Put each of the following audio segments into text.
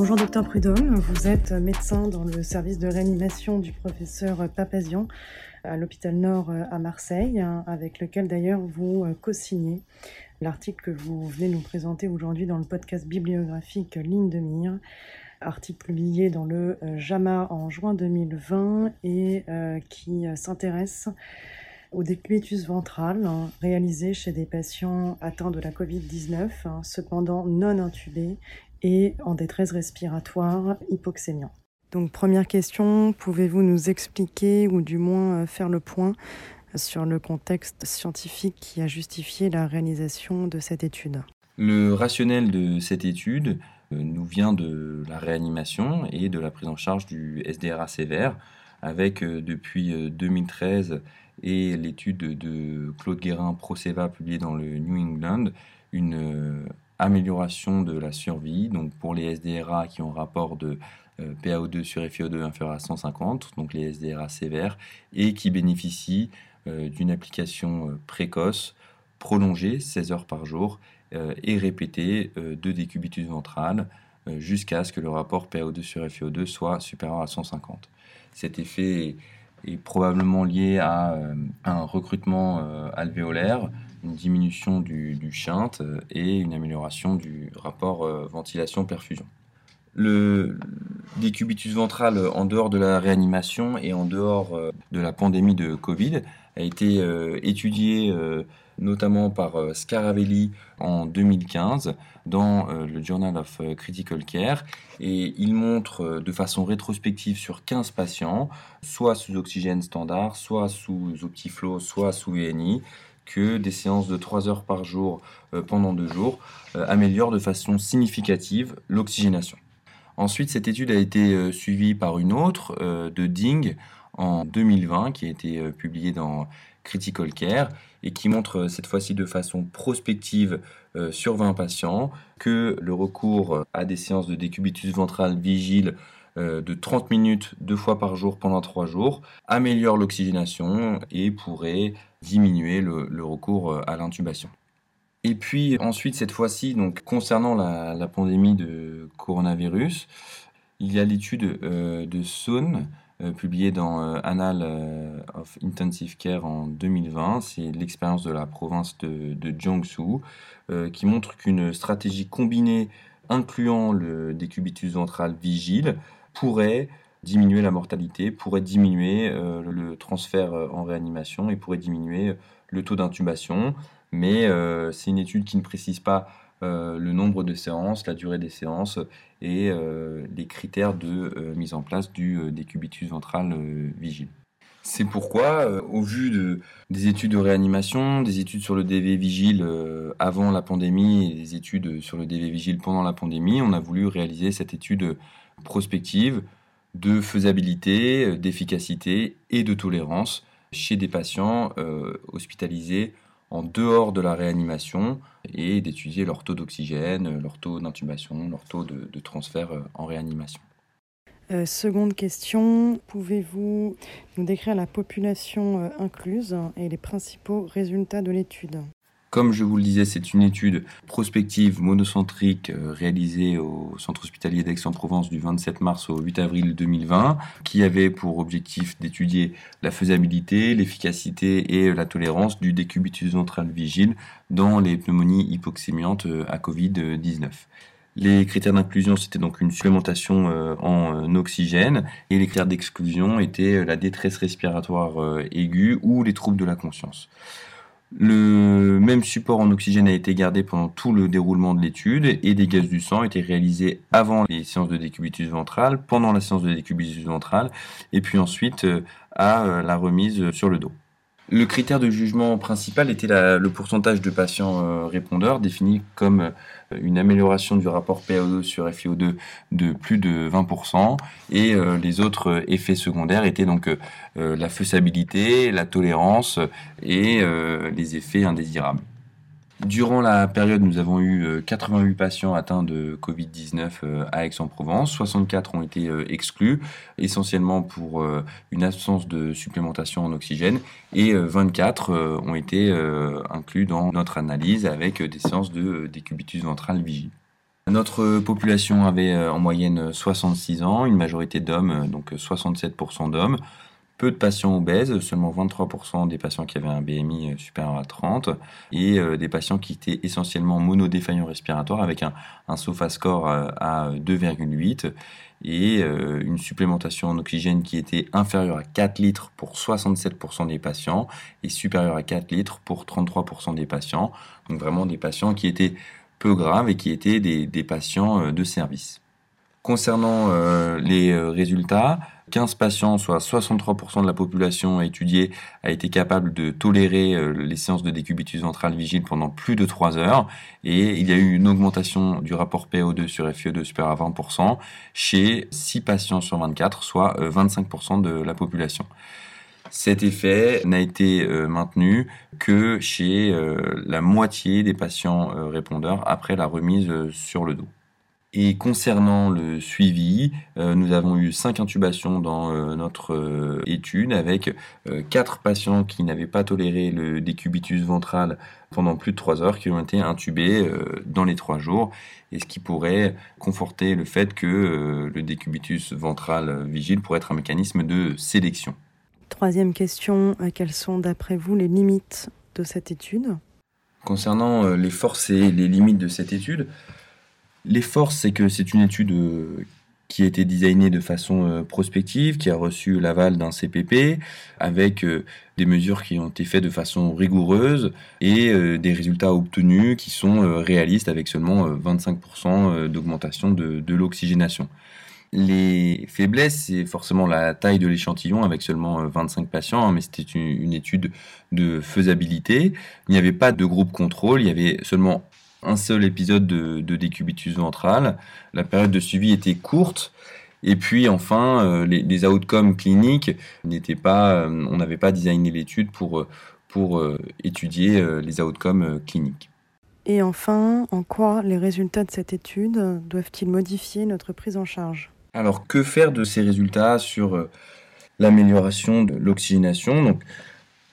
Bonjour docteur Prudhomme, vous êtes médecin dans le service de réanimation du professeur Papazian à l'hôpital Nord à Marseille, avec lequel d'ailleurs vous co-signez l'article que vous venez nous présenter aujourd'hui dans le podcast bibliographique Ligne de mire, article publié dans le JAMA en juin 2020 et euh, qui s'intéresse au décubitus ventral hein, réalisé chez des patients atteints de la Covid-19, hein, cependant non intubés et en détresse respiratoire hypoxémiant. Donc première question, pouvez-vous nous expliquer ou du moins euh, faire le point sur le contexte scientifique qui a justifié la réalisation de cette étude? Le rationnel de cette étude euh, nous vient de la réanimation et de la prise en charge du SDRA sévère avec euh, depuis 2013 et l'étude de Claude Guérin Proceva publiée dans le New England une amélioration de la survie, donc pour les SDRA qui ont rapport de euh, PaO2 sur FiO2 inférieur à 150, donc les SDRA sévères, et qui bénéficient euh, d'une application euh, précoce, prolongée, 16 heures par jour, et répétée de décubitus ventral jusqu'à ce que le rapport PaO2 sur FiO2 soit supérieur à 150. Cet effet est probablement lié à un recrutement alvéolaire, une diminution du, du shunt euh, et une amélioration du rapport euh, ventilation-perfusion. Le décubitus ventral en dehors de la réanimation et en dehors euh, de la pandémie de Covid a été étudié notamment par Scaravelli en 2015 dans le Journal of Critical Care et il montre de façon rétrospective sur 15 patients, soit sous oxygène standard, soit sous Optiflow, soit sous VNI, que des séances de 3 heures par jour euh, pendant deux jours euh, améliorent de façon significative l'oxygénation. Ensuite, cette étude a été euh, suivie par une autre de Ding en 2020 qui a été publiée dans Critical Care et qui montre cette fois-ci de façon prospective sur 20 patients que le recours à des séances de décubitus ventral vigile de 30 minutes deux fois par jour pendant 3 jours améliore l'oxygénation et pourrait diminuer le, recours euh, à l'intubation. Et puis ensuite, cette fois-ci, donc concernant la, pandémie de coronavirus, il y a l'étude euh, de Sun, euh, publiée dans Annal of Intensive Care en 2020. C'est l'expérience de la province de Jiangsu, qui montre qu'une stratégie combinée incluant le décubitus ventral vigile pourrait diminuer la mortalité, pourrait diminuer euh, le transfert euh, en réanimation et pourrait diminuer euh, le taux d'intubation. Mais c'est une étude qui ne précise pas le nombre de séances, la durée des séances et les critères de mise en place du décubitus ventral vigile. C'est pourquoi, au vu de, des études de réanimation, des études sur le DV vigile avant la pandémie et des études sur le DV vigile pendant la pandémie, on a voulu réaliser cette étude prospective de faisabilité, euh, d'efficacité et de tolérance chez des patients euh, hospitalisés en dehors de la réanimation et d'étudier leur taux d'oxygène, leur taux d'intubation, leur taux de, transfert euh, en réanimation. seconde question, pouvez-vous nous décrire la population incluse et les principaux résultats de l'étude? Comme je vous le disais, c'est une étude prospective monocentrique euh, réalisée au centre hospitalier d'Aix-en-Provence du 27 mars au 8 avril 2020, qui avait pour objectif d'étudier la faisabilité, l'efficacité et la tolérance du décubitus ventral vigile dans les pneumonies hypoxémiantes euh, à Covid-19. Les critères d'inclusion, c'était donc une supplémentation euh, en oxygène et les critères d'exclusion étaient la détresse respiratoire aiguë ou les troubles de la conscience. Le même support en oxygène a été gardé pendant tout le déroulement de l'étude et des gaz du sang étaient réalisés avant les séances de décubitus ventral, pendant la séance de décubitus ventral et puis ensuite euh, à euh, la remise sur le dos. Le critère de jugement principal était le pourcentage de patients euh, répondeurs défini comme euh, une amélioration du rapport PaO2 sur FiO2 de plus de 20% et euh, les autres effets secondaires étaient donc la faisabilité, la tolérance et les effets indésirables. Durant la période, nous avons eu 88 euh, patients atteints de Covid-19 euh, à Aix-en-Provence. 64 ont été euh, exclus, essentiellement pour une absence de supplémentation en oxygène, et 24 ont été inclus dans notre analyse avec des séances de décubitus ventral vigile. Notre population avait en moyenne 66 ans, une majorité d'hommes, donc 67% d'hommes, peu de patients obèses, seulement 23% des patients qui avaient un BMI supérieur à 30, et des patients qui étaient essentiellement monodéfaillants respiratoires avec un, un SOFA score à 2,8 et euh, une supplémentation en oxygène qui était inférieure à 4 litres pour 67% des patients et supérieure à 4 litres pour 33% des patients. Donc vraiment des patients qui étaient peu graves et qui étaient des, patients euh, de service. Concernant euh, les résultats, 15 patients, soit 63% de la population étudiée, a été capable de tolérer euh, les séances de décubitus ventral vigile pendant plus de 3 heures. Et il y a eu une augmentation du rapport PO2 sur FiO2 supérieur à 20% chez 6 patients sur 24, soit 25% euh, de la population. Cet effet n'a été euh, maintenu que chez la moitié des patients répondeurs après la remise sur le dos. Et concernant le suivi, euh, nous avons eu cinq intubations dans euh, notre euh, étude avec quatre patients qui n'avaient pas toléré le décubitus ventral pendant plus de trois heures qui ont été intubés dans les trois jours et ce qui pourrait conforter le fait que le décubitus ventral vigile pourrait être un mécanisme de sélection. Troisième question, quelles sont d'après vous les limites de cette étude? Concernant les forces et les limites de cette étude, les forces, c'est que c'est une étude euh, qui a été designée de façon euh, prospective, qui a reçu l'aval d'un CPP, avec euh, des mesures qui ont été faites de façon rigoureuse et des résultats obtenus qui sont réalistes avec seulement 25% d'augmentation de, l'oxygénation. Les faiblesses, c'est forcément la taille de l'échantillon avec seulement 25 patients, hein, mais c'était une, une, étude de faisabilité. Il n'y avait pas de groupe contrôle, il y avait seulement un seul épisode de, décubitus ventral. La période de suivi était courte. Et puis enfin, euh, les, outcomes cliniques n'étaient pas, euh, on n'avait pas designé l'étude pour, pour euh, étudier les outcomes cliniques. Et enfin, en quoi les résultats de cette étude doivent-ils modifier notre prise en charge? Alors, que faire de ces résultats sur l'amélioration de l'oxygénation? Donc,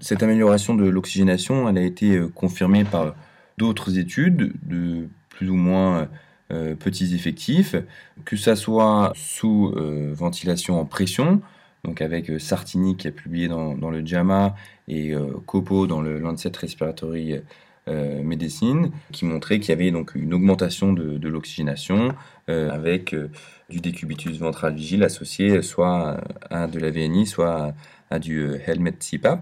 cette amélioration de l'oxygénation, elle a été confirmée par d'autres études de plus ou moins euh, petits effectifs, que ça soit sous euh, ventilation en pression, donc avec euh, Sartini qui a publié dans, le JAMA et Copo dans le Lancet Respiratory Medicine, qui montrait qu'il y avait donc une augmentation de l'oxygénation avec du décubitus ventral vigile associé soit à de la VNI, soit à du euh, helmet CPAP,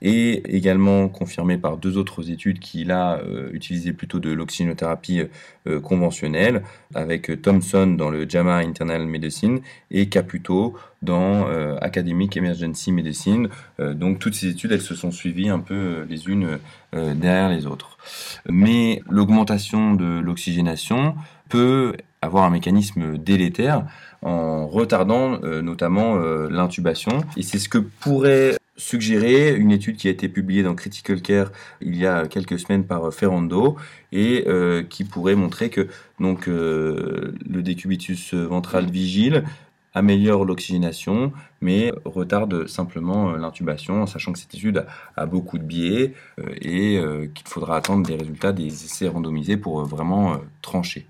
et également confirmé par deux autres études qui là euh, utilisaient plutôt de l'oxygénothérapie euh, conventionnelle, avec Thomson dans le JAMA Internal Medicine et Caputo dans Academic Emergency Medicine. donc toutes ces études, elles se sont suivies un peu les unes derrière les autres. Mais l'augmentation de l'oxygénation peut avoir un mécanisme délétère en retardant euh, notamment euh, l'intubation. Et c'est ce que pourrait suggérer une étude qui a été publiée dans Critical Care il y a quelques semaines par Ferrando et euh, qui pourrait montrer que donc le décubitus ventral vigile améliore l'oxygénation, mais retarde simplement l'intubation, en sachant que cette étude a, beaucoup de biais et qu'il faudra attendre des résultats des essais randomisés pour vraiment trancher.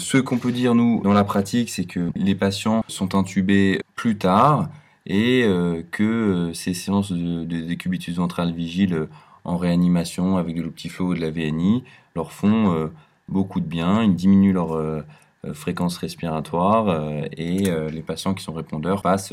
Ce qu'on peut dire, nous, dans la pratique, c'est que les patients sont intubés plus tard et euh, que euh, ces séances de, décubitus ventral vigile en réanimation avec de l'optiflow ou de la VNI leur font euh, beaucoup de bien. Ils diminuent leur fréquence respiratoire et les patients qui sont répondeurs passent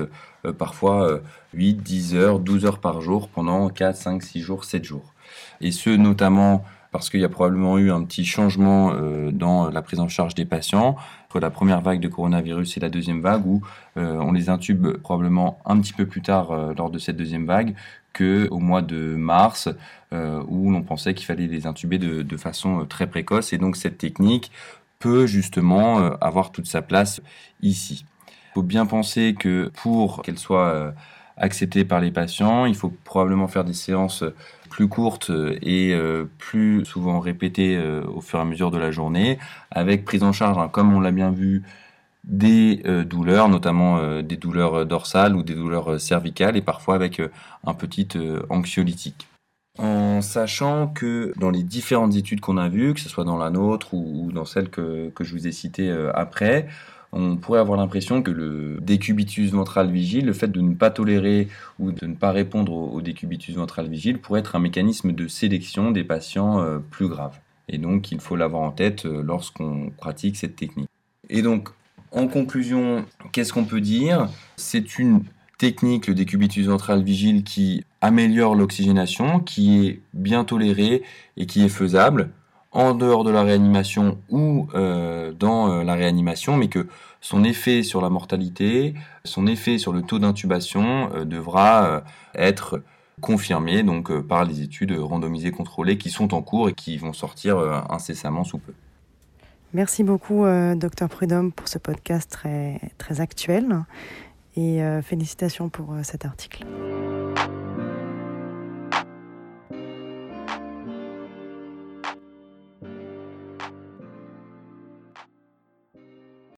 parfois 8, 10 heures, 12 heures par jour pendant 4, 5, 6 jours, 7 jours. Et ce, notamment parce qu'il y a probablement eu un petit changement euh, dans la prise en charge des patients entre la première vague de coronavirus et la deuxième vague, où euh, on les intube probablement un petit peu plus tard euh, lors de cette deuxième vague qu'au mois de mars, où l'on pensait qu'il fallait les intuber de, de, façon très précoce. Et donc cette technique peut justement avoir toute sa place ici. Il faut bien penser que pour qu'elle soit acceptée par les patients, il faut probablement faire des séances plus courtes et euh, plus souvent répétées euh, au fur et à mesure de la journée, avec prise en charge, hein, comme on l'a bien vu, des euh, douleurs, notamment des douleurs dorsales ou des douleurs cervicales, et parfois avec un petit anxiolytique. en sachant que dans les différentes études qu'on a vues, que ce soit dans la nôtre ou, dans celle que, je vous ai citée euh, après, on pourrait avoir l'impression que le décubitus ventral vigile, le fait de ne pas tolérer ou de ne pas répondre au, décubitus ventral vigile, pourrait être un mécanisme de sélection des patients euh, plus graves. Et donc, il faut l'avoir en tête euh, lorsqu'on pratique cette technique. Et donc, en conclusion, qu'est-ce qu'on peut dire? C'est une technique, le décubitus ventral vigile, qui améliore l'oxygénation, qui est bien tolérée et qui est faisable en dehors de la réanimation ou euh, dans euh, la réanimation, mais que son effet sur la mortalité, son effet sur le taux d'intubation euh, devra être confirmé donc par les études randomisées contrôlées qui sont en cours et qui vont sortir incessamment sous peu. Merci beaucoup, docteur Prudhomme, pour ce podcast très, très actuel et félicitations pour cet article.